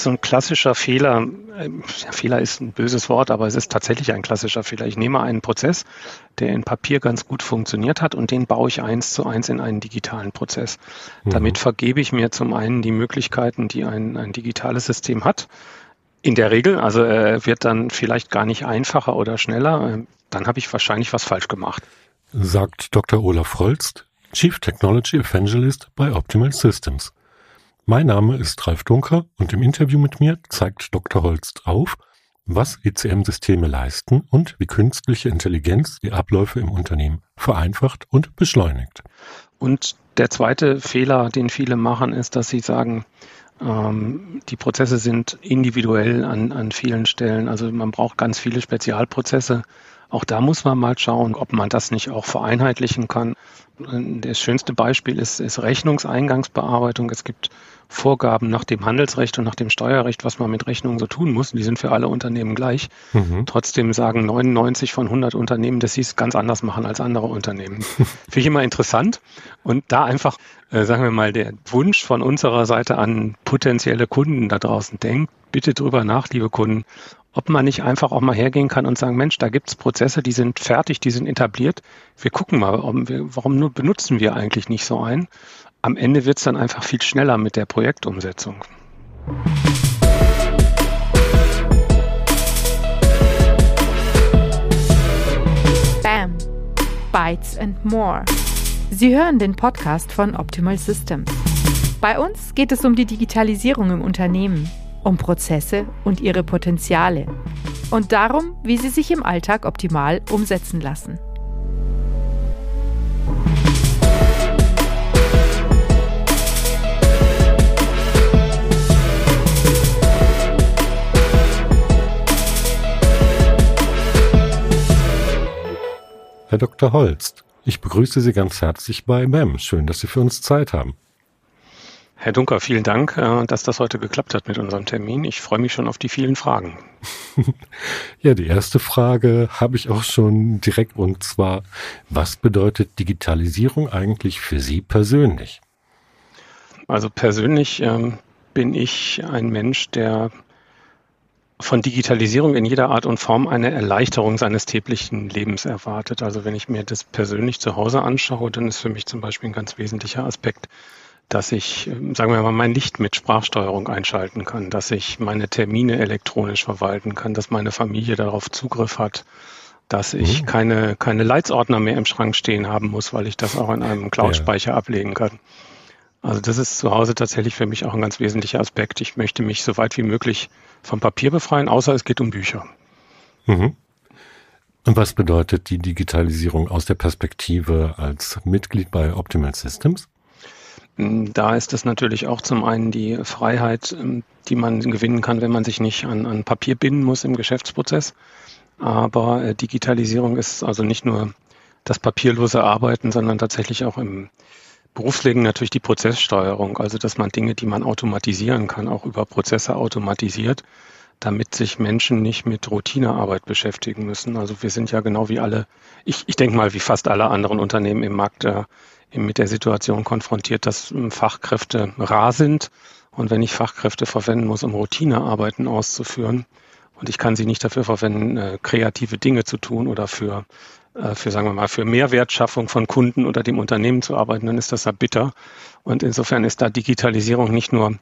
ist so ein klassischer Fehler. Fehler ist ein böses Wort, aber es ist tatsächlich ein klassischer Fehler. Ich nehme einen Prozess, der in Papier ganz gut funktioniert hat und den baue ich eins zu eins in einen digitalen Prozess. Mhm. Damit vergebe ich mir zum einen die Möglichkeiten, die ein, ein digitales System hat. In der Regel, also er wird dann vielleicht gar nicht einfacher oder schneller. Dann habe ich wahrscheinlich was falsch gemacht. Sagt Dr. Olaf Holst, Chief Technology Evangelist bei Optimal Systems. Mein Name ist Ralf Dunker und im Interview mit mir zeigt Dr. Holst auf, was ECM-Systeme leisten und wie künstliche Intelligenz die Abläufe im Unternehmen vereinfacht und beschleunigt. Und der zweite Fehler, den viele machen, ist, dass sie sagen, ähm, die Prozesse sind individuell an, an vielen Stellen. Also man braucht ganz viele Spezialprozesse. Auch da muss man mal schauen, ob man das nicht auch vereinheitlichen kann. Das schönste Beispiel ist, ist Rechnungseingangsbearbeitung. Es gibt Vorgaben nach dem Handelsrecht und nach dem Steuerrecht, was man mit Rechnungen so tun muss. Die sind für alle Unternehmen gleich. Mhm. Trotzdem sagen 99 von 100 Unternehmen, dass sie es ganz anders machen als andere Unternehmen. Finde ich immer interessant. Und da einfach, äh, sagen wir mal, der Wunsch von unserer Seite an potenzielle Kunden da draußen, denkt bitte drüber nach, liebe Kunden, ob man nicht einfach auch mal hergehen kann und sagen, Mensch, da gibt's Prozesse, die sind fertig, die sind etabliert. Wir gucken mal, warum nur benutzen wir eigentlich nicht so einen? am Ende wird es dann einfach viel schneller mit der Projektumsetzung. Bam. Bytes and More. Sie hören den Podcast von Optimal Systems. Bei uns geht es um die Digitalisierung im Unternehmen, um Prozesse und ihre Potenziale und darum, wie sie sich im Alltag optimal umsetzen lassen. Herr Dr. Holst, ich begrüße Sie ganz herzlich bei BEM. Schön, dass Sie für uns Zeit haben. Herr Dunker, vielen Dank, äh, dass das heute geklappt hat mit unserem Termin. Ich freue mich schon auf die vielen Fragen. ja, die erste Frage habe ich auch schon direkt und zwar, was bedeutet Digitalisierung eigentlich für Sie persönlich? Also persönlich ähm, bin ich ein Mensch, der von Digitalisierung in jeder Art und Form eine Erleichterung seines täglichen Lebens erwartet. Also wenn ich mir das persönlich zu Hause anschaue, dann ist für mich zum Beispiel ein ganz wesentlicher Aspekt, dass ich, sagen wir mal, mein Licht mit Sprachsteuerung einschalten kann, dass ich meine Termine elektronisch verwalten kann, dass meine Familie darauf Zugriff hat, dass ich mhm. keine, keine Leitsordner mehr im Schrank stehen haben muss, weil ich das auch in einem Cloud-Speicher ja. ablegen kann. Also das ist zu Hause tatsächlich für mich auch ein ganz wesentlicher Aspekt. Ich möchte mich so weit wie möglich vom Papier befreien, außer es geht um Bücher. Mhm. Und was bedeutet die Digitalisierung aus der Perspektive als Mitglied bei Optimal Systems? Da ist es natürlich auch zum einen die Freiheit, ähm, die man gewinnen kann, wenn man sich nicht an, an Papier binden muss im Geschäftsprozess. Aber äh, Digitalisierung ist also nicht nur das papierlose Arbeiten, sondern tatsächlich auch im Berufsleben natürlich die Prozesssteuerung, also dass man Dinge, die man automatisieren kann, auch über Prozesse automatisiert, damit sich Menschen nicht mit Routinearbeit beschäftigen müssen. Also wir sind ja genau wie alle, ich, ich denke mal, wie fast alle anderen Unternehmen im Markt äh, mit der Situation konfrontiert, dass äh, Fachkräfte rar sind. Und wenn ich Fachkräfte verwenden muss, um Routinearbeiten auszuführen, und ich kann sie nicht dafür verwenden, äh, kreative Dinge zu tun oder für äh, für, sagen wir mal, für Mehrwertschaffung von Kunden oder dem Unternehmen zu arbeiten, dann ist das ja bitter. Und insofern ist da Digitalisierung nicht nur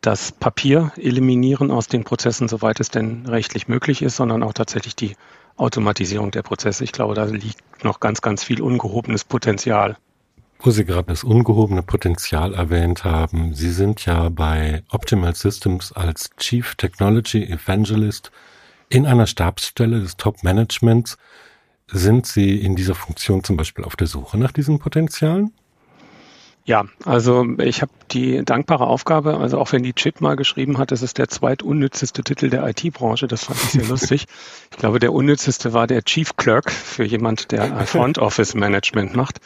das Papier eliminieren aus den Prozessen, soweit es denn rechtlich möglich ist, sondern auch tatsächlich die Automatisierung der Prozesse. Ich glaube, da liegt noch ganz, ganz viel ungehobenes Potenzial. Wo Sie gerade das ungehobene Potenzial erwähnt haben, Sie sind ja bei Optimal Systems als Chief Technology Evangelist in einer Stabsstelle des Top-Managements. Sind Sie in dieser Funktion zum Beispiel auf der Suche nach diesen Potenzialen? Ja, also ich habe die dankbare Aufgabe, also auch wenn die Chip mal geschrieben hat, das ist der zweitunnützeste Titel der IT-Branche, das fand ich sehr lustig. Ich glaube, der unnützeste war der Chief Clerk für jemand, der Front Office Management macht.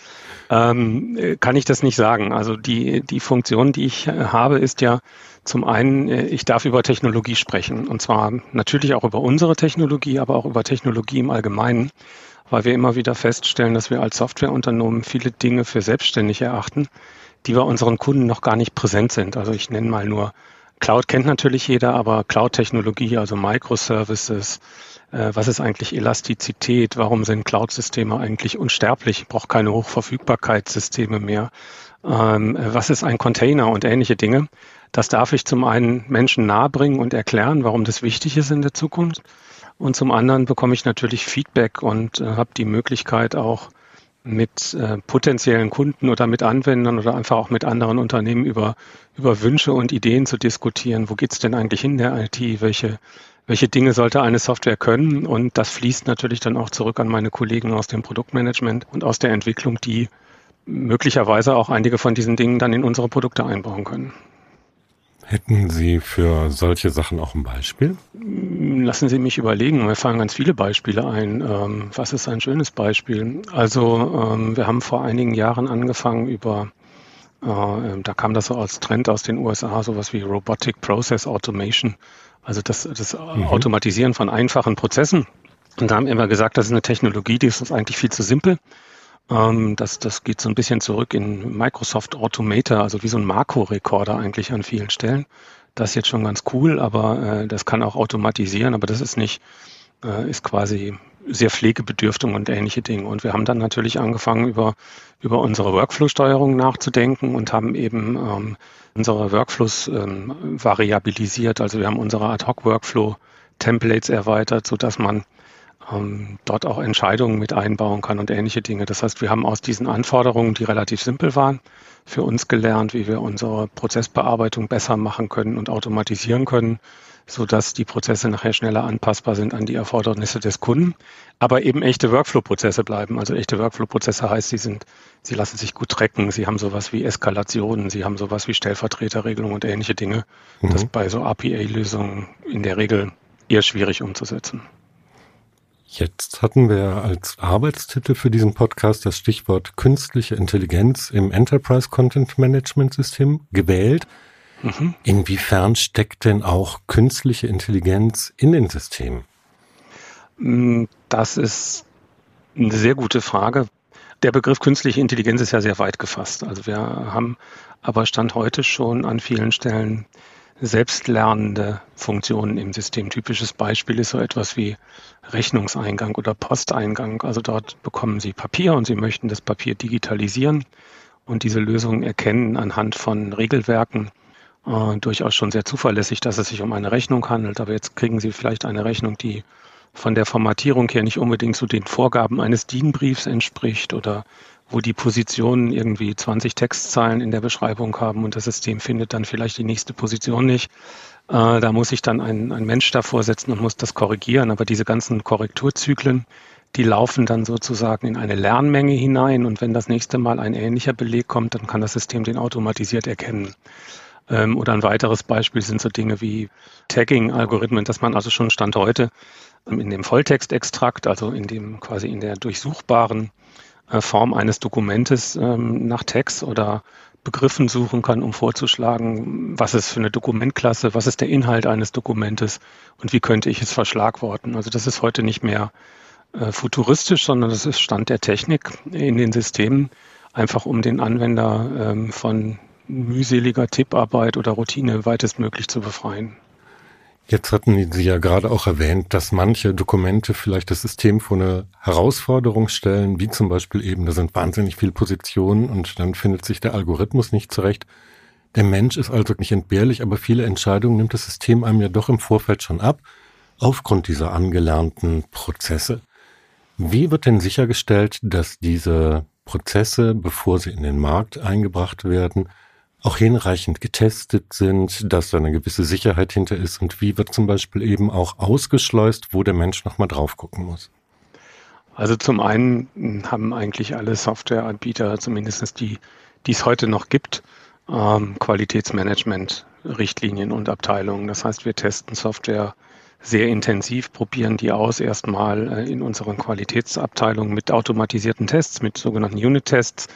Ähm, kann ich das nicht sagen. Also die, die Funktion, die ich habe, ist ja zum einen, äh, ich darf über Technologie sprechen und zwar natürlich auch über unsere Technologie, aber auch über Technologie im Allgemeinen weil wir immer wieder feststellen, dass wir als Softwareunternehmen viele Dinge für selbstständig erachten, die bei unseren Kunden noch gar nicht präsent sind. Also ich nenne mal nur Cloud kennt natürlich jeder, aber Cloud-Technologie, also Microservices, äh, was ist eigentlich Elastizität? Warum sind Cloud-Systeme eigentlich unsterblich? Ich brauche keine Hochverfügbarkeitssysteme mehr. Ähm, was ist ein Container und ähnliche Dinge? Das darf ich zum einen Menschen nahebringen und erklären, warum das wichtig ist in der Zukunft. Und zum anderen bekomme ich natürlich Feedback und äh, habe die Möglichkeit auch mit äh, potenziellen Kunden oder mit Anwendern oder einfach auch mit anderen Unternehmen über, über Wünsche und Ideen zu diskutieren. Wo geht's denn eigentlich in der IT? Welche, welche Dinge sollte eine Software können? Und das fließt natürlich dann auch zurück an meine Kollegen aus dem Produktmanagement und aus der Entwicklung, die möglicherweise auch einige von diesen Dingen dann in unsere Produkte einbauen können. Hätten Sie für solche Sachen auch ein Beispiel? Lassen Sie mich überlegen. Mir fallen ganz viele Beispiele ein. Ähm, was ist ein schönes Beispiel? Also ähm, wir haben vor einigen Jahren angefangen über, äh, da kam das so als Trend aus den USA, sowas wie Robotic Process Automation, also das, das mhm. Automatisieren von einfachen Prozessen. Und da haben wir immer gesagt, das ist eine Technologie, die ist uns eigentlich viel zu simpel. Ähm, das, das geht so ein bisschen zurück in Microsoft Automator, also wie so ein Makro-Rekorder eigentlich an vielen Stellen. Das ist jetzt schon ganz cool, aber äh, das kann auch automatisieren, aber das ist nicht, äh, ist quasi sehr pflegebedürftig und ähnliche Dinge. Und wir haben dann natürlich angefangen, über, über unsere Workflow-Steuerung nachzudenken und haben eben ähm, unsere Workflows ähm, variabilisiert. Also wir haben unsere Ad-Hoc-Workflow-Templates erweitert, sodass man ähm, dort auch Entscheidungen mit einbauen kann und ähnliche Dinge. Das heißt, wir haben aus diesen Anforderungen, die relativ simpel waren, für uns gelernt, wie wir unsere Prozessbearbeitung besser machen können und automatisieren können, so dass die Prozesse nachher schneller anpassbar sind an die Erfordernisse des Kunden, aber eben echte Workflow-Prozesse bleiben. Also echte Workflow-Prozesse heißt, sie sind, sie lassen sich gut tracken, sie haben sowas wie Eskalationen, sie haben sowas wie Stellvertreterregelungen und ähnliche Dinge. Mhm. Das bei so RPA-Lösungen in der Regel eher schwierig umzusetzen. Jetzt hatten wir als Arbeitstitel für diesen Podcast das Stichwort künstliche Intelligenz im Enterprise Content Management System gewählt. Mhm. Inwiefern steckt denn auch künstliche Intelligenz in den Systemen? Mm, das ist eine sehr gute Frage. Der Begriff künstliche Intelligenz ist ja sehr weit gefasst. Also wir haben aber Stand heute schon an vielen Stellen selbstlernende Funktionen im System. Typisches Beispiel ist so etwas wie Rechnungseingang oder Posteingang. Also dort bekommen Sie Papier und Sie möchten das Papier digitalisieren und diese Lösungen erkennen anhand von Regelwerken äh, durchaus schon sehr zuverlässig, dass es sich um eine Rechnung handelt. Aber jetzt kriegen Sie vielleicht eine Rechnung, die von der Formatierung her nicht unbedingt zu den Vorgaben eines DIN-Briefs entspricht oder wo die Positionen irgendwie 20 Textzeilen in der Beschreibung haben und das System findet dann vielleicht die nächste Position nicht. Äh, da muss ich dann ein, ein Mensch davor setzen und muss das korrigieren. Aber diese ganzen Korrekturzyklen, die laufen dann sozusagen in eine Lernmenge hinein und wenn das nächste Mal ein ähnlicher Beleg kommt, dann kann das System den automatisiert erkennen. Ähm, oder ein weiteres Beispiel sind so Dinge wie Tagging-Algorithmen, dass man also schon Stand heute in dem Volltextextrakt, also in dem quasi in der durchsuchbaren Form eines Dokumentes ähm, nach Text oder Begriffen suchen kann, um vorzuschlagen, was ist für eine Dokumentklasse, was ist der Inhalt eines Dokumentes und wie könnte ich es verschlagworten. Also das ist heute nicht mehr äh, futuristisch, sondern das ist Stand der Technik in den Systemen, einfach um den Anwender ähm, von mühseliger Tipparbeit oder Routine weitestmöglich zu befreien. Jetzt hatten Sie ja gerade auch erwähnt, dass manche Dokumente vielleicht das System vor eine Herausforderung stellen, wie zum Beispiel eben, da sind wahnsinnig viele Positionen und dann findet sich der Algorithmus nicht zurecht. Der Mensch ist also nicht entbehrlich, aber viele Entscheidungen nimmt das System einem ja doch im Vorfeld schon ab, aufgrund dieser angelernten Prozesse. Wie wird denn sichergestellt, dass diese Prozesse, bevor sie in den Markt eingebracht werden, auch hinreichend getestet sind, dass da eine gewisse Sicherheit hinter ist und wie wird zum Beispiel eben auch ausgeschleust, wo der Mensch nochmal drauf gucken muss? Also zum einen haben eigentlich alle Softwareanbieter, zumindest die, die es heute noch gibt, ähm, Qualitätsmanagement-Richtlinien und Abteilungen. Das heißt, wir testen Software sehr intensiv, probieren die aus, erstmal äh, in unseren Qualitätsabteilungen mit automatisierten Tests, mit sogenannten Unit-Tests.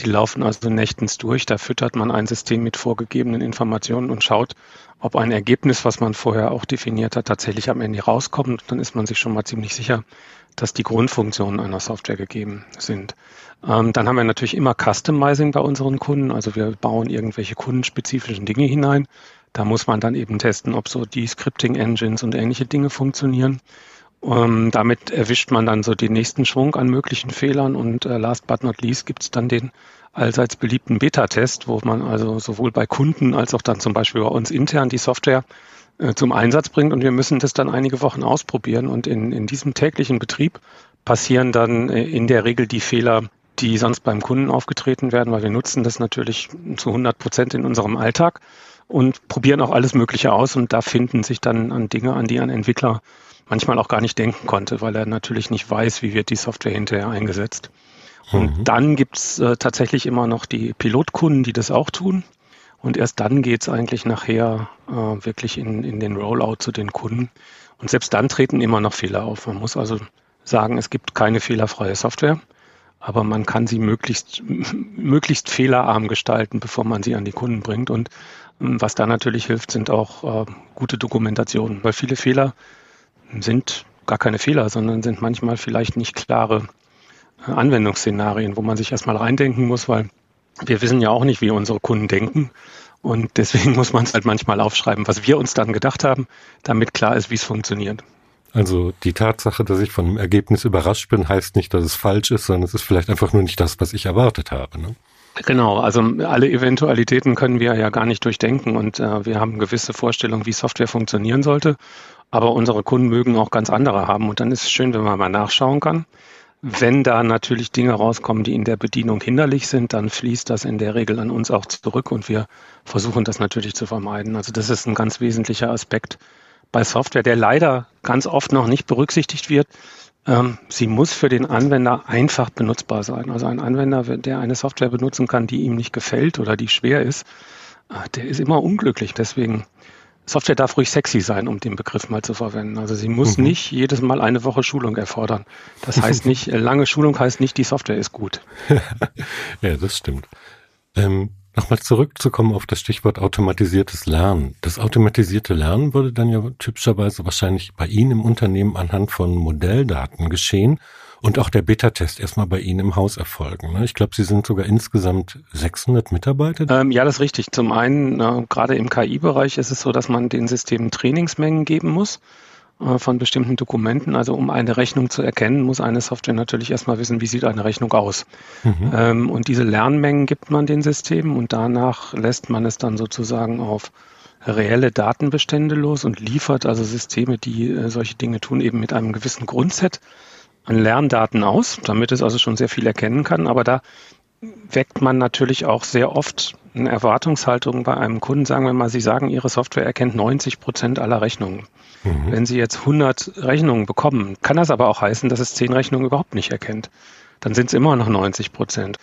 Die laufen also nächtens durch. Da füttert man ein System mit vorgegebenen Informationen und schaut, ob ein Ergebnis, was man vorher auch definiert hat, tatsächlich am Ende rauskommt. Dann ist man sich schon mal ziemlich sicher, dass die Grundfunktionen einer Software gegeben sind. Ähm, dann haben wir natürlich immer Customizing bei unseren Kunden. Also wir bauen irgendwelche kundenspezifischen Dinge hinein. Da muss man dann eben testen, ob so die Scripting-Engines und ähnliche Dinge funktionieren. Ähm, damit erwischt man dann so den nächsten Schwung an möglichen Fehlern und äh, last but not least gibt es dann den allseits beliebten Beta-Test, wo man also sowohl bei Kunden als auch dann zum Beispiel bei uns intern die Software äh, zum Einsatz bringt und wir müssen das dann einige Wochen ausprobieren und in, in diesem täglichen Betrieb passieren dann äh, in der Regel die Fehler, die sonst beim Kunden aufgetreten werden, weil wir nutzen das natürlich zu 100 Prozent in unserem Alltag und probieren auch alles Mögliche aus und da finden sich dann an Dinge, an die ein Entwickler manchmal auch gar nicht denken konnte, weil er natürlich nicht weiß, wie wird die Software hinterher eingesetzt. Und mhm. dann gibt's äh, tatsächlich immer noch die Pilotkunden, die das auch tun. Und erst dann geht's eigentlich nachher äh, wirklich in, in den Rollout zu den Kunden. Und selbst dann treten immer noch Fehler auf. Man muss also sagen, es gibt keine fehlerfreie Software, aber man kann sie möglichst, möglichst fehlerarm gestalten, bevor man sie an die Kunden bringt. Und ähm, was da natürlich hilft, sind auch äh, gute Dokumentationen, weil viele Fehler sind gar keine Fehler, sondern sind manchmal vielleicht nicht klare äh, Anwendungsszenarien, wo man sich erstmal reindenken muss, weil wir wissen ja auch nicht, wie unsere Kunden denken. Und deswegen muss man es halt manchmal aufschreiben, was wir uns dann gedacht haben, damit klar ist, wie es funktioniert. Also die Tatsache, dass ich von dem Ergebnis überrascht bin, heißt nicht, dass es falsch ist, sondern es ist vielleicht einfach nur nicht das, was ich erwartet habe. Ne? Genau, also alle Eventualitäten können wir ja gar nicht durchdenken und äh, wir haben gewisse Vorstellungen, wie Software funktionieren sollte, aber unsere Kunden mögen auch ganz andere haben und dann ist es schön, wenn man mal nachschauen kann. Wenn da natürlich Dinge rauskommen, die in der Bedienung hinderlich sind, dann fließt das in der Regel an uns auch zurück und wir versuchen das natürlich zu vermeiden. Also das ist ein ganz wesentlicher Aspekt bei Software, der leider ganz oft noch nicht berücksichtigt wird. Ähm, sie muss für den Anwender einfach benutzbar sein. Also ein Anwender, der eine Software benutzen kann, die ihm nicht gefällt oder die schwer ist, äh, der ist immer unglücklich. Deswegen Software darf ruhig sexy sein, um den Begriff mal zu verwenden. Also sie muss mhm. nicht jedes Mal eine Woche Schulung erfordern. Das heißt nicht, äh, lange Schulung heißt nicht, die Software ist gut. ja, das stimmt. Ähm, Nochmal zurückzukommen auf das Stichwort automatisiertes Lernen. Das automatisierte Lernen würde dann ja typischerweise wahrscheinlich bei Ihnen im Unternehmen anhand von Modelldaten geschehen und auch der Beta-Test erstmal bei Ihnen im Haus erfolgen. Ne? Ich glaube, Sie sind sogar insgesamt 600 Mitarbeiter. Ähm, ja, das ist richtig. Zum einen, äh, gerade im KI-Bereich ist es so, dass man den Systemen Trainingsmengen geben muss. Äh, von bestimmten Dokumenten. Also um eine Rechnung zu erkennen, muss eine Software natürlich erstmal wissen, wie sieht eine Rechnung aus. Mhm. Ähm, und diese Lernmengen gibt man den Systemen und danach lässt man es dann sozusagen auf reelle Datenbestände los und liefert also Systeme, die äh, solche Dinge tun, eben mit einem gewissen Grundset an Lerndaten aus, damit es also schon sehr viel erkennen kann. Aber da weckt man natürlich auch sehr oft eine Erwartungshaltung bei einem Kunden. Sagen wir mal, Sie sagen, Ihre Software erkennt 90 Prozent aller Rechnungen. Mhm. Wenn Sie jetzt 100 Rechnungen bekommen, kann das aber auch heißen, dass es 10 Rechnungen überhaupt nicht erkennt. Dann sind es immer noch 90 Prozent.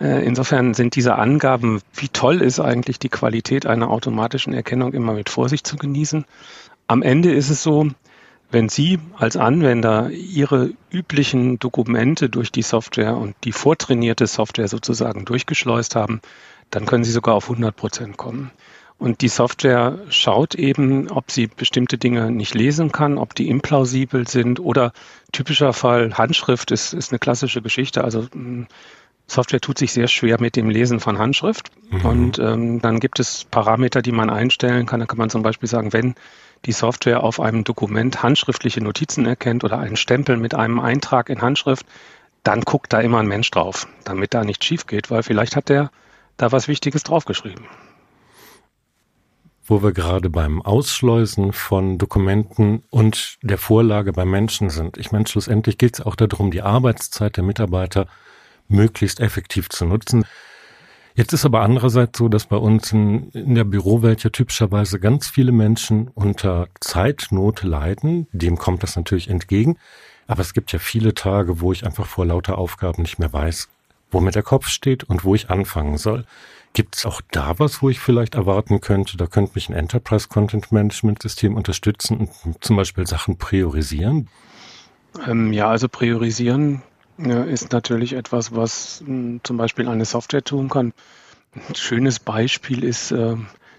Äh, insofern sind diese Angaben, wie toll ist eigentlich die Qualität einer automatischen Erkennung, immer mit Vorsicht zu genießen. Am Ende ist es so, wenn Sie als Anwender Ihre üblichen Dokumente durch die Software und die vortrainierte Software sozusagen durchgeschleust haben, dann können Sie sogar auf 100 Prozent kommen. Und die Software schaut eben, ob sie bestimmte Dinge nicht lesen kann, ob die implausibel sind oder typischer Fall Handschrift ist, ist eine klassische Geschichte. Also hm, Software tut sich sehr schwer mit dem Lesen von Handschrift. Mhm. Und ähm, dann gibt es Parameter, die man einstellen kann. Da kann man zum Beispiel sagen, wenn die Software auf einem Dokument handschriftliche Notizen erkennt oder einen Stempel mit einem Eintrag in Handschrift, dann guckt da immer ein Mensch drauf, damit da nichts schief geht, weil vielleicht hat der da was Wichtiges draufgeschrieben wo wir gerade beim Ausschleusen von Dokumenten und der Vorlage bei Menschen sind. Ich meine, schlussendlich geht es auch darum, die Arbeitszeit der Mitarbeiter möglichst effektiv zu nutzen. Jetzt ist aber andererseits so, dass bei uns in, in, der Bürowelt ja typischerweise ganz viele Menschen unter Zeitnot leiden. Dem kommt das natürlich entgegen. Aber es gibt ja viele Tage, wo ich einfach vor lauter Aufgaben nicht mehr weiß, wo mir der Kopf steht und wo ich anfangen soll. Gibt es auch da was, wo ich vielleicht erwarten könnte, da könnte mich ein Enterprise Content Management System unterstützen und zum Beispiel Sachen priorisieren? Ähm, ja, also priorisieren ist natürlich etwas, was hm, zum Beispiel eine Software tun kann. Ein schönes Beispiel ist, äh,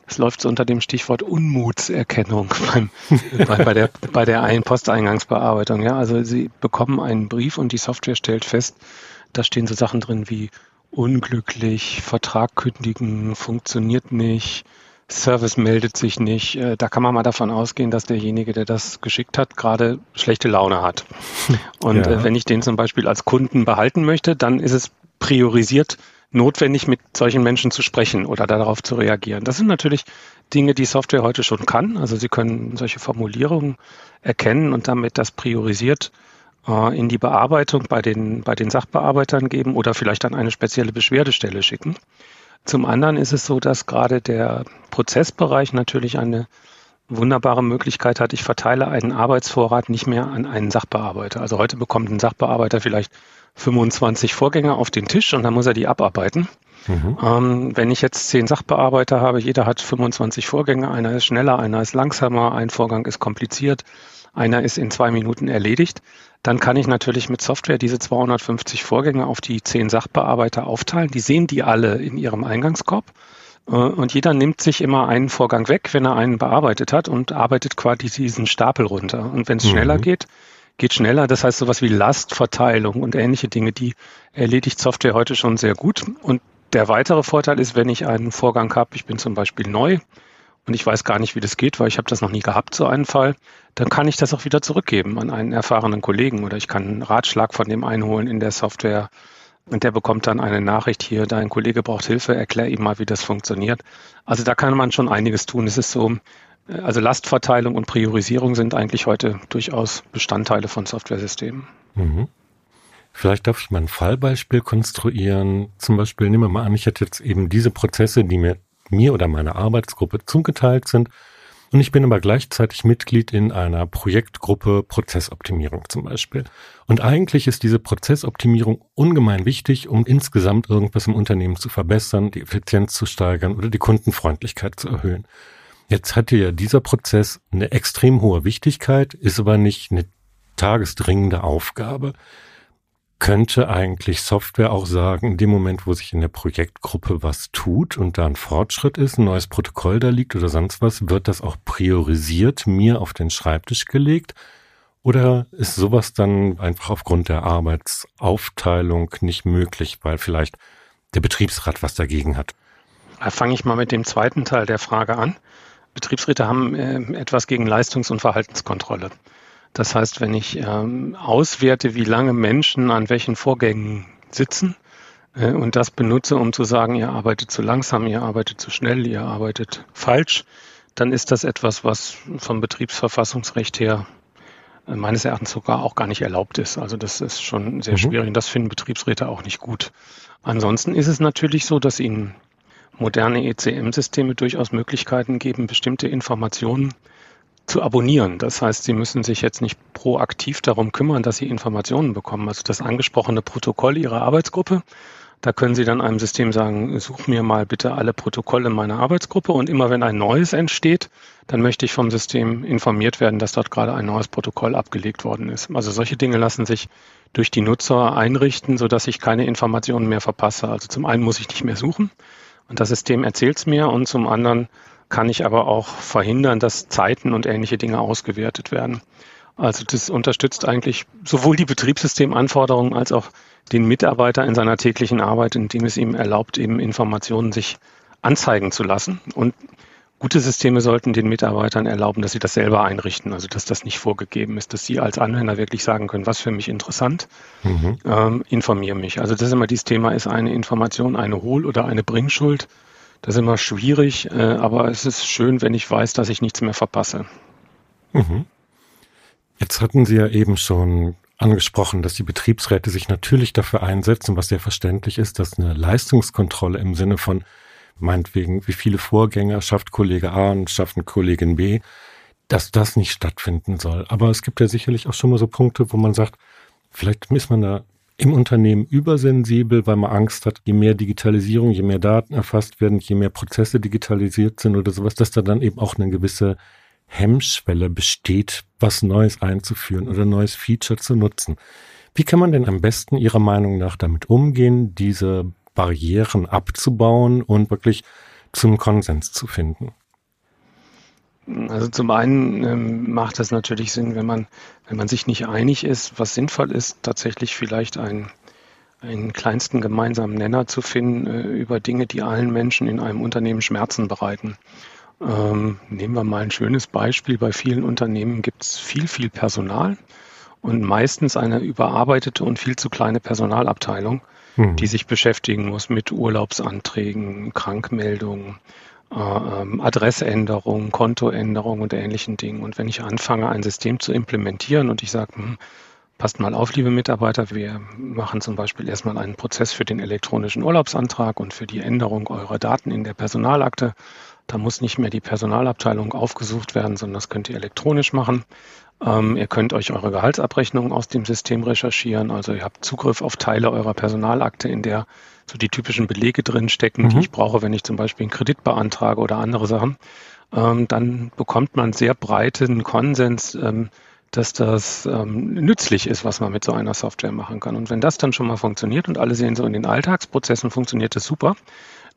das läuft so unter dem Stichwort Unmutserkennung beim, bei, bei, der, bei der ein Posteingangsbearbeitung. Ja, also Sie bekommen einen Brief und die Software stellt fest, da stehen so Sachen drin wie unglücklich, Vertrag kündigen, funktioniert nicht, Service meldet sich nicht. Äh, da kann man mal davon ausgehen, dass derjenige, der das geschickt hat, gerade schlechte Laune hat. Und ja. Äh, wenn ich den zum Beispiel als Kunden behalten möchte, dann ist es priorisiert notwendig, mit solchen Menschen zu sprechen oder darauf zu reagieren. Das sind natürlich Dinge, die Software heute schon kann. Also Sie können solche Formulierungen erkennen und damit das priorisiert äh, in die Bearbeitung bei den, bei den Sachbearbeitern geben oder vielleicht an eine spezielle Beschwerdestelle schicken. Zum anderen ist es so, dass gerade der Prozessbereich natürlich eine wunderbare Möglichkeit hat. Ich verteile einen Arbeitsvorrat nicht mehr an einen Sachbearbeiter. Also heute bekommt ein Sachbearbeiter vielleicht 25 Vorgänge auf den Tisch und dann muss er die abarbeiten. Mhm. Ähm, wenn ich jetzt zehn Sachbearbeiter habe, jeder hat 25 Vorgänge, einer ist schneller, einer ist langsamer, ein Vorgang ist kompliziert, einer ist in zwei Minuten erledigt, dann kann ich natürlich mit Software diese 250 Vorgänge auf die zehn Sachbearbeiter aufteilen. Die sehen die alle in ihrem Eingangskorb. Äh, und jeder nimmt sich immer einen Vorgang weg, wenn er einen bearbeitet hat und arbeitet quasi diesen Stapel runter. Und wenn es mhm. schneller geht, geht schneller. Das heißt, sowas wie Lastverteilung und ähnliche Dinge, die erledigt Software heute schon sehr gut. Und der weitere Vorteil ist, wenn ich einen Vorgang habe, ich bin zum Beispiel neu und ich weiß gar nicht, wie das geht, weil ich habe das noch nie gehabt, so einen Fall, dann kann ich das auch wieder zurückgeben an einen erfahrenen Kollegen oder ich kann einen Ratschlag von dem einholen in der Software und der bekommt dann eine Nachricht hier, dein Kollege braucht Hilfe, erklär ihm mal, wie das funktioniert. Also da kann man schon einiges tun. Es ist so, also Lastverteilung und Priorisierung sind eigentlich heute durchaus Bestandteile von Softwaresystemen. Mhm. Vielleicht darf ich mal ein Fallbeispiel konstruieren. Zum Beispiel nehmen wir mal an, ich hätte jetzt eben diese Prozesse, die mir, mir oder meiner Arbeitsgruppe zugeteilt sind. Und ich bin aber gleichzeitig Mitglied in einer Projektgruppe Prozessoptimierung zum Beispiel. Und eigentlich ist diese Prozessoptimierung ungemein wichtig, um insgesamt irgendwas im Unternehmen zu verbessern, die Effizienz zu steigern oder die Kundenfreundlichkeit zu erhöhen. Jetzt hatte ja dieser Prozess eine extrem hohe Wichtigkeit, ist aber nicht eine tagesdringende Aufgabe. Könnte eigentlich Software auch sagen, in dem Moment, wo sich in der Projektgruppe was tut und da ein Fortschritt ist, ein neues Protokoll da liegt oder sonst was, wird das auch priorisiert mir auf den Schreibtisch gelegt? Oder ist sowas dann einfach aufgrund der Arbeitsaufteilung nicht möglich, weil vielleicht der Betriebsrat was dagegen hat? Fange ich mal mit dem zweiten Teil der Frage an. Betriebsräte haben äh, etwas gegen Leistungs- und Verhaltenskontrolle. Das heißt, wenn ich ähm, auswerte, wie lange Menschen an welchen Vorgängen sitzen äh, und das benutze, um zu sagen, ihr arbeitet zu langsam, ihr arbeitet zu schnell, ihr arbeitet falsch, dann ist das etwas, was vom Betriebsverfassungsrecht her äh, meines Erachtens sogar auch gar nicht erlaubt ist. Also das ist schon sehr mhm. schwierig und das finden Betriebsräte auch nicht gut. Ansonsten ist es natürlich so, dass ihnen moderne ECM-Systeme durchaus Möglichkeiten geben, bestimmte Informationen zu abonnieren. Das heißt, Sie müssen sich jetzt nicht proaktiv darum kümmern, dass Sie Informationen bekommen. Also das angesprochene Protokoll Ihrer Arbeitsgruppe, da können Sie dann einem System sagen, such mir mal bitte alle Protokolle meiner Arbeitsgruppe und immer wenn ein neues entsteht, dann möchte ich vom System informiert werden, dass dort gerade ein neues Protokoll abgelegt worden ist. Also solche Dinge lassen sich durch die Nutzer einrichten, sodass ich keine Informationen mehr verpasse. Also zum einen muss ich nicht mehr suchen, und das System erzählt es mir und zum anderen kann ich aber auch verhindern, dass Zeiten und ähnliche Dinge ausgewertet werden. Also das unterstützt eigentlich sowohl die Betriebssystemanforderungen als auch den Mitarbeiter in seiner täglichen Arbeit, indem es ihm erlaubt, eben Informationen sich anzeigen zu lassen. Und Gute Systeme sollten den Mitarbeitern erlauben, dass sie das selber einrichten, also dass das nicht vorgegeben ist, dass sie als Anwender wirklich sagen können, was für mich interessant, mhm. ähm, informiere mich. Also das ist immer dieses Thema, ist eine Information eine Hohl- oder eine Bringschuld? Das ist immer schwierig, äh, aber es ist schön, wenn ich weiß, dass ich nichts mehr verpasse. Mhm. Jetzt hatten Sie ja eben schon angesprochen, dass die Betriebsräte sich natürlich dafür einsetzen, was sehr verständlich ist, dass eine Leistungskontrolle im Sinne von meinetwegen, wie viele Vorgänger schafft Kollege A und schafft Kollegin B, dass das nicht stattfinden soll. Aber es gibt ja sicherlich auch schon mal so Punkte, wo man sagt, vielleicht ist man da im Unternehmen übersensibel, weil man Angst hat, je mehr Digitalisierung, je mehr Daten erfasst werden, je mehr Prozesse digitalisiert sind oder sowas, dass da dann eben auch eine gewisse Hemmschwelle besteht, was Neues einzuführen oder neues Feature zu nutzen. Wie kann man denn am besten Ihrer Meinung nach damit umgehen, diese Barrieren abzubauen und wirklich zum Konsens zu finden? Also zum einen ähm, macht es natürlich Sinn, wenn man, wenn man sich nicht einig ist, was sinnvoll ist, tatsächlich vielleicht einen, einen kleinsten gemeinsamen Nenner zu finden äh, über Dinge, die allen Menschen in einem Unternehmen Schmerzen bereiten. Ähm, nehmen wir mal ein schönes Beispiel. Bei vielen Unternehmen gibt es viel, viel Personal und meistens eine überarbeitete und viel zu kleine Personalabteilung, hm. die sich beschäftigen muss mit Urlaubsanträgen, Krankmeldungen, Adressänderungen, Kontoänderungen und ähnlichen Dingen. Und wenn ich anfange, ein System zu implementieren und ich sage, hm, passt mal auf, liebe Mitarbeiter, wir machen zum Beispiel erstmal einen Prozess für den elektronischen Urlaubsantrag und für die Änderung eurer Daten in der Personalakte. Da muss nicht mehr die Personalabteilung aufgesucht werden, sondern das könnt ihr elektronisch machen. Ähm, ihr könnt euch eure Gehaltsabrechnung aus dem System recherchieren. Also ihr habt Zugriff auf Teile eurer Personalakte, in der so die typischen Belege drin stecken, mhm. die ich brauche, wenn ich zum Beispiel einen Kredit beantrage oder andere Sachen. Ähm, dann bekommt man sehr breiten Konsens, ähm, dass das ähm, nützlich ist, was man mit so einer Software machen kann. Und wenn das dann schon mal funktioniert und alle sehen so in den Alltagsprozessen funktioniert das super,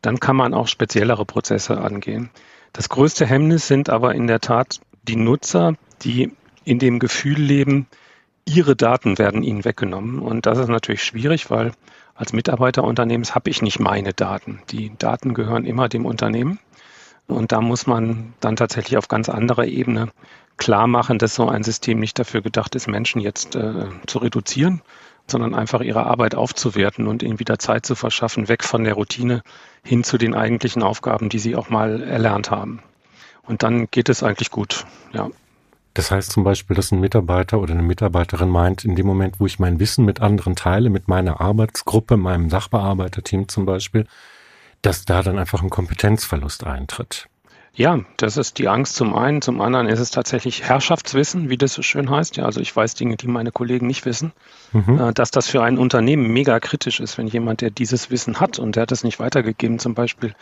dann kann man auch speziellere Prozesse angehen. Das größte Hemmnis sind aber in der Tat die Nutzer, die in dem Gefühl leben, ihre Daten werden ihnen weggenommen. Und das ist natürlich schwierig, weil als Mitarbeiterunternehmens habe ich nicht meine Daten. Die Daten gehören immer dem Unternehmen. Und da muss man dann tatsächlich auf ganz anderer Ebene klar machen, dass so ein System nicht dafür gedacht ist, Menschen jetzt äh, zu reduzieren, sondern einfach ihre Arbeit aufzuwerten und ihnen wieder Zeit zu verschaffen, weg von der Routine hin zu den eigentlichen Aufgaben, die sie auch mal erlernt haben. Und dann geht es eigentlich gut, ja. Das heißt zum Beispiel, dass ein Mitarbeiter oder eine Mitarbeiterin meint, in dem Moment, wo ich mein Wissen mit anderen teile, mit meiner Arbeitsgruppe, meinem Sachbearbeiterteam zum Beispiel, dass da dann einfach ein Kompetenzverlust eintritt. Ja, das ist die Angst zum einen. Zum anderen ist es tatsächlich Herrschaftswissen, wie das so schön heißt. Ja, also ich weiß Dinge, die meine Kollegen nicht wissen. Mhm. Äh, dass das für ein Unternehmen mega kritisch ist, wenn jemand, der dieses Wissen hat und der hat es nicht weitergegeben, zum Beispiel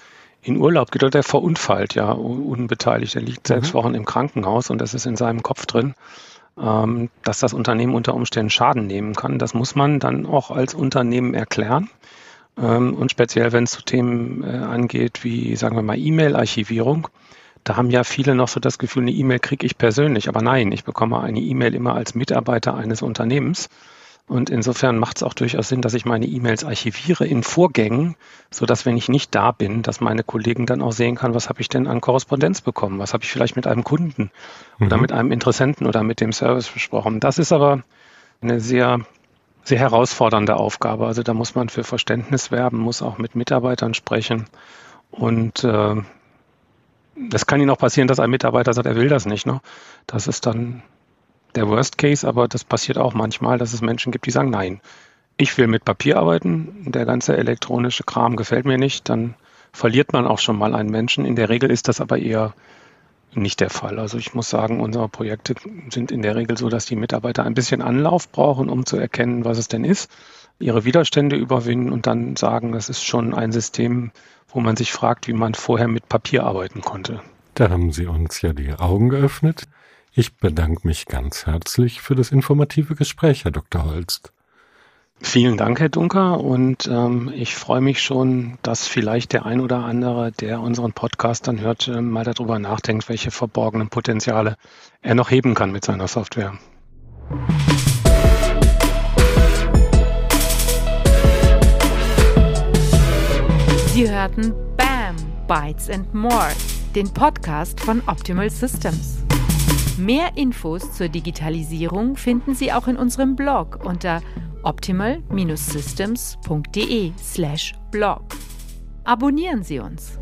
in Urlaub geht oder der verunfallt, ja, unbeteiligt. Der liegt sechs mhm. Wochen im Krankenhaus und das ist in seinem Kopf drin, ähm, dass das Unternehmen unter Umständen Schaden nehmen kann. Das muss man dann auch als Unternehmen erklären. Ähm, und speziell, wenn es zu Themen äh, angeht, wie, sagen wir mal, E-Mail-Archivierung, da haben ja viele noch so das Gefühl, eine E-Mail kriege ich persönlich. Aber nein, ich bekomme eine E-Mail immer als Mitarbeiter eines Unternehmens. Und insofern macht es auch durchaus Sinn, dass ich meine E-Mails archiviere in Vorgängen, so dass wenn ich nicht da bin, dass meine Kollegen dann auch sehen kann, was habe ich denn an Korrespondenz bekommen? Was habe ich vielleicht mit einem Kunden mhm. oder mit einem Interessenten oder mit dem Service besprochen? Das ist aber eine sehr sehr herausfordernde Aufgabe. Also da muss man für Verständnis werben, muss auch mit Mitarbeitern sprechen. Und äh, das kann Ihnen auch passieren, dass ein Mitarbeiter sagt, er will das nicht. Ne? Das ist dann der Worst Case, aber das passiert auch manchmal, dass es Menschen gibt, die sagen, nein, ich will mit Papier arbeiten, der ganze elektronische Kram gefällt mir nicht, dann verliert man auch schon mal einen Menschen. In der Regel ist das aber eher nicht der Fall. Also ich muss sagen, unsere Projekte sind in der Regel so, dass die Mitarbeiter ein bisschen Anlauf brauchen, um zu erkennen, was es denn ist, ihre Widerstände überwinden und dann sagen, das ist schon ein System, wo man sich fragt, wie man vorher mit Papier arbeiten konnte. Da haben Sie uns ja die Augen geöffnet. Ich bedanke mich ganz herzlich für das informative Gespräch, Herr Dr. Holst. Vielen Dank, Herr Dunker. Und ähm, ich freue mich schon, dass vielleicht der ein oder andere, der unseren Podcast dann hört, äh, mal darüber nachdenkt, welche verborgenen Potenziale er noch heben kann mit seiner Software. Sie hörten BAM, Bytes and More, den Podcast von Optimal Systems. Mehr Infos zur Digitalisierung finden Sie auch in unserem Blog unter optimal-systems.de/blog. Abonnieren Sie uns.